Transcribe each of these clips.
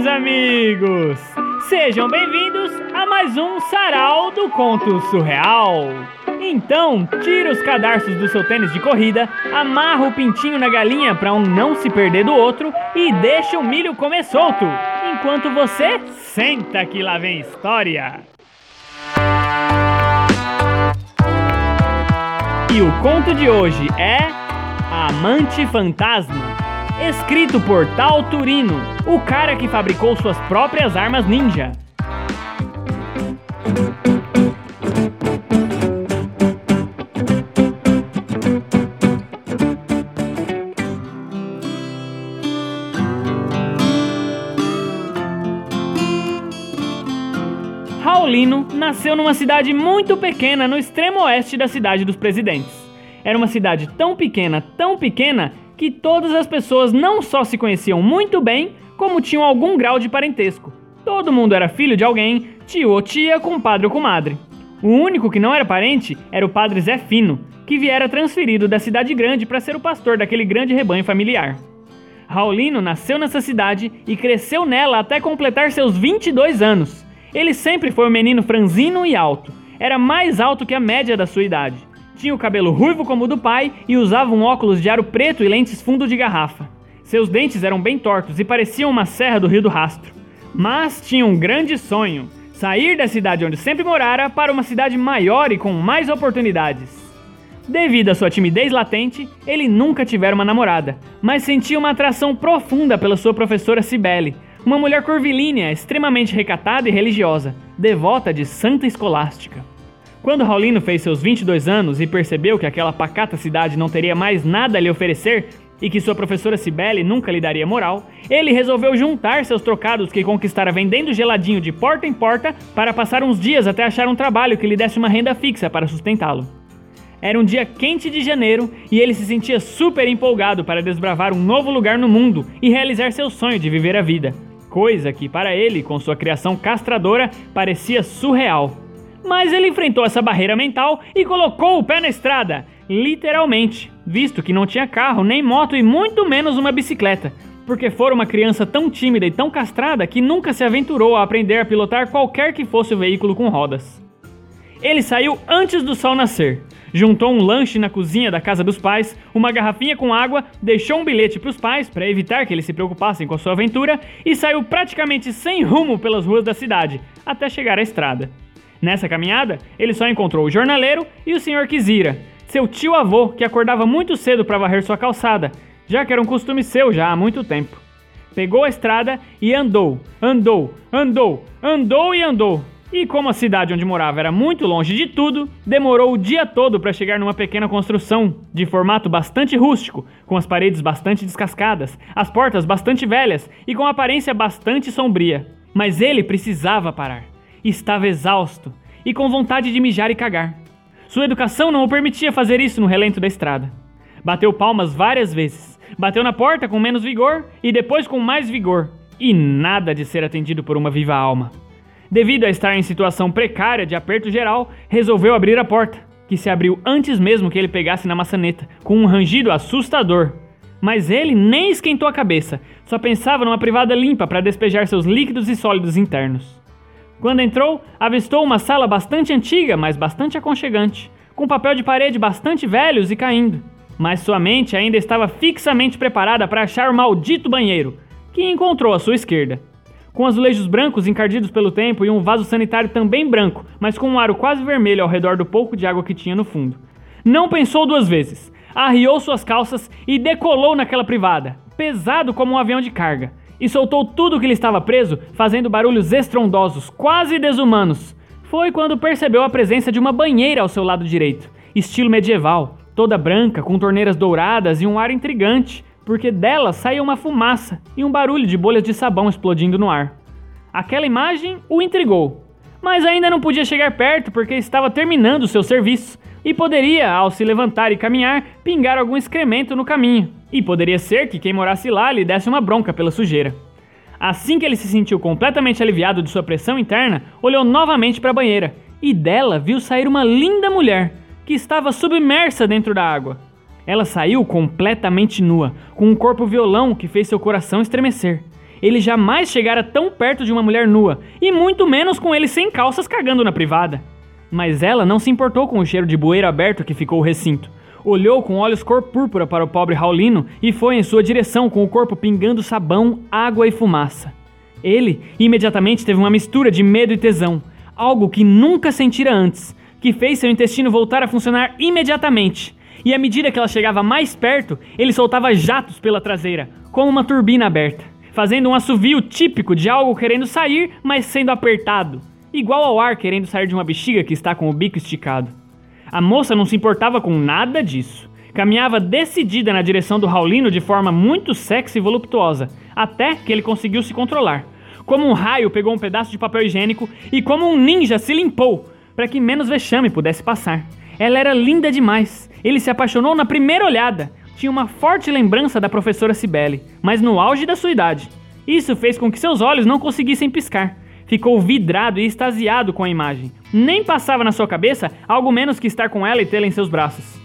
meus amigos! Sejam bem-vindos a mais um Sarau do Conto Surreal. Então, tira os cadarços do seu tênis de corrida, amarra o pintinho na galinha para um não se perder do outro e deixa o milho comer solto, enquanto você senta que lá vem história. E o conto de hoje é Amante Fantasma, escrito por Tal Turino, o cara que fabricou suas próprias armas ninja. Raulino nasceu numa cidade muito pequena no extremo oeste da cidade dos presidentes. Era uma cidade tão pequena, tão pequena, que todas as pessoas não só se conheciam muito bem, como tinham algum grau de parentesco. Todo mundo era filho de alguém, tio ou tia, compadre ou comadre. O único que não era parente era o padre Zé Fino, que viera transferido da cidade grande para ser o pastor daquele grande rebanho familiar. Raulino nasceu nessa cidade e cresceu nela até completar seus 22 anos. Ele sempre foi um menino franzino e alto. Era mais alto que a média da sua idade. Tinha o cabelo ruivo como o do pai e usava um óculos de aro preto e lentes fundo de garrafa. Seus dentes eram bem tortos e pareciam uma serra do Rio do Rastro. Mas tinha um grande sonho: sair da cidade onde sempre morara para uma cidade maior e com mais oportunidades. Devido à sua timidez latente, ele nunca tivera uma namorada, mas sentia uma atração profunda pela sua professora Cibele, uma mulher curvilínea, extremamente recatada e religiosa, devota de Santa Escolástica. Quando Raulino fez seus 22 anos e percebeu que aquela pacata cidade não teria mais nada a lhe oferecer e que sua professora Cibele nunca lhe daria moral, ele resolveu juntar seus trocados que conquistara vendendo geladinho de porta em porta para passar uns dias até achar um trabalho que lhe desse uma renda fixa para sustentá-lo. Era um dia quente de janeiro e ele se sentia super empolgado para desbravar um novo lugar no mundo e realizar seu sonho de viver a vida coisa que para ele, com sua criação castradora, parecia surreal. Mas ele enfrentou essa barreira mental e colocou o pé na estrada, literalmente, visto que não tinha carro, nem moto e muito menos uma bicicleta, porque fora uma criança tão tímida e tão castrada que nunca se aventurou a aprender a pilotar qualquer que fosse o veículo com rodas. Ele saiu antes do sol nascer, juntou um lanche na cozinha da casa dos pais, uma garrafinha com água, deixou um bilhete para os pais para evitar que eles se preocupassem com a sua aventura e saiu praticamente sem rumo pelas ruas da cidade, até chegar à estrada. Nessa caminhada, ele só encontrou o jornaleiro e o Sr. Kizira, seu tio-avô que acordava muito cedo para varrer sua calçada, já que era um costume seu já há muito tempo. Pegou a estrada e andou, andou, andou, andou e andou, e como a cidade onde morava era muito longe de tudo, demorou o dia todo para chegar numa pequena construção, de formato bastante rústico, com as paredes bastante descascadas, as portas bastante velhas e com aparência bastante sombria. Mas ele precisava parar. Estava exausto e com vontade de mijar e cagar. Sua educação não o permitia fazer isso no relento da estrada. Bateu palmas várias vezes, bateu na porta com menos vigor e depois com mais vigor, e nada de ser atendido por uma viva alma. Devido a estar em situação precária de aperto geral, resolveu abrir a porta, que se abriu antes mesmo que ele pegasse na maçaneta, com um rangido assustador. Mas ele nem esquentou a cabeça, só pensava numa privada limpa para despejar seus líquidos e sólidos internos. Quando entrou, avistou uma sala bastante antiga, mas bastante aconchegante, com papel de parede bastante velhos e caindo. Mas sua mente ainda estava fixamente preparada para achar o maldito banheiro, que encontrou à sua esquerda com azulejos brancos encardidos pelo tempo e um vaso sanitário também branco, mas com um aro quase vermelho ao redor do pouco de água que tinha no fundo. Não pensou duas vezes. Arriou suas calças e decolou naquela privada, pesado como um avião de carga, e soltou tudo que lhe estava preso, fazendo barulhos estrondosos, quase desumanos. Foi quando percebeu a presença de uma banheira ao seu lado direito, estilo medieval, toda branca, com torneiras douradas e um ar intrigante, porque dela saía uma fumaça e um barulho de bolhas de sabão explodindo no ar. Aquela imagem o intrigou, mas ainda não podia chegar perto porque estava terminando seu serviço e poderia, ao se levantar e caminhar, pingar algum excremento no caminho, e poderia ser que quem morasse lá lhe desse uma bronca pela sujeira. Assim que ele se sentiu completamente aliviado de sua pressão interna, olhou novamente para a banheira e dela viu sair uma linda mulher que estava submersa dentro da água. Ela saiu completamente nua, com um corpo violão que fez seu coração estremecer. Ele jamais chegara tão perto de uma mulher nua, e muito menos com ele sem calças cagando na privada. Mas ela não se importou com o cheiro de bueiro aberto que ficou o recinto. Olhou com olhos cor púrpura para o pobre Raulino e foi em sua direção com o corpo pingando sabão, água e fumaça. Ele imediatamente teve uma mistura de medo e tesão, algo que nunca sentira antes, que fez seu intestino voltar a funcionar imediatamente. E à medida que ela chegava mais perto, ele soltava jatos pela traseira, como uma turbina aberta, fazendo um assovio típico de algo querendo sair, mas sendo apertado, igual ao ar querendo sair de uma bexiga que está com o bico esticado. A moça não se importava com nada disso. Caminhava decidida na direção do Raulino de forma muito sexy e voluptuosa, até que ele conseguiu se controlar. Como um raio pegou um pedaço de papel higiênico e como um ninja se limpou, para que menos vexame pudesse passar. Ela era linda demais. Ele se apaixonou na primeira olhada. Tinha uma forte lembrança da professora Cibele, mas no auge da sua idade. Isso fez com que seus olhos não conseguissem piscar. Ficou vidrado e extasiado com a imagem. Nem passava na sua cabeça algo menos que estar com ela e tê-la em seus braços.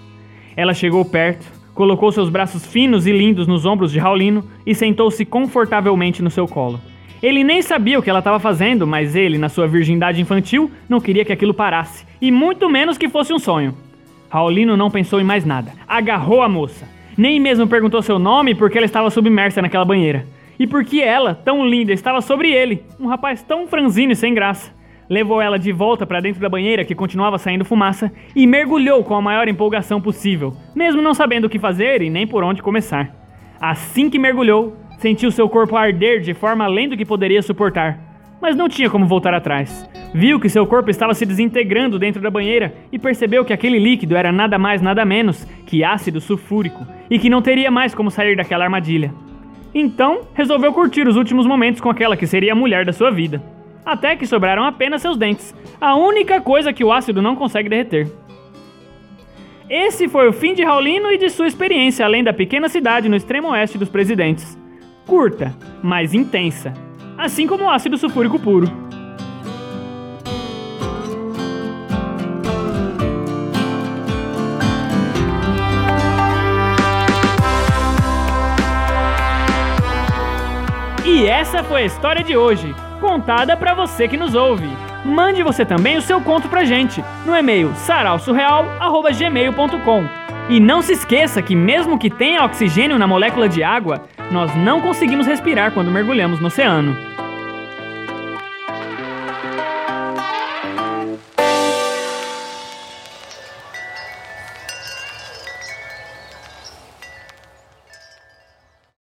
Ela chegou perto, colocou seus braços finos e lindos nos ombros de Raulino e sentou-se confortavelmente no seu colo. Ele nem sabia o que ela estava fazendo, mas ele, na sua virgindade infantil, não queria que aquilo parasse, e muito menos que fosse um sonho. Raulino não pensou em mais nada. Agarrou a moça. Nem mesmo perguntou seu nome porque ela estava submersa naquela banheira e porque ela, tão linda, estava sobre ele, um rapaz tão franzino e sem graça. Levou ela de volta para dentro da banheira que continuava saindo fumaça e mergulhou com a maior empolgação possível, mesmo não sabendo o que fazer e nem por onde começar. Assim que mergulhou, sentiu seu corpo arder de forma além do que poderia suportar, mas não tinha como voltar atrás. Viu que seu corpo estava se desintegrando dentro da banheira e percebeu que aquele líquido era nada mais nada menos que ácido sulfúrico e que não teria mais como sair daquela armadilha. Então, resolveu curtir os últimos momentos com aquela que seria a mulher da sua vida. Até que sobraram apenas seus dentes, a única coisa que o ácido não consegue derreter. Esse foi o fim de Raulino e de sua experiência além da pequena cidade no extremo oeste dos presidentes. Curta, mas intensa, assim como o ácido sulfúrico puro. E essa foi a história de hoje, contada para você que nos ouve. Mande você também o seu conto pra gente no e-mail sarausurreal@gmail.com. E não se esqueça que mesmo que tenha oxigênio na molécula de água, nós não conseguimos respirar quando mergulhamos no oceano.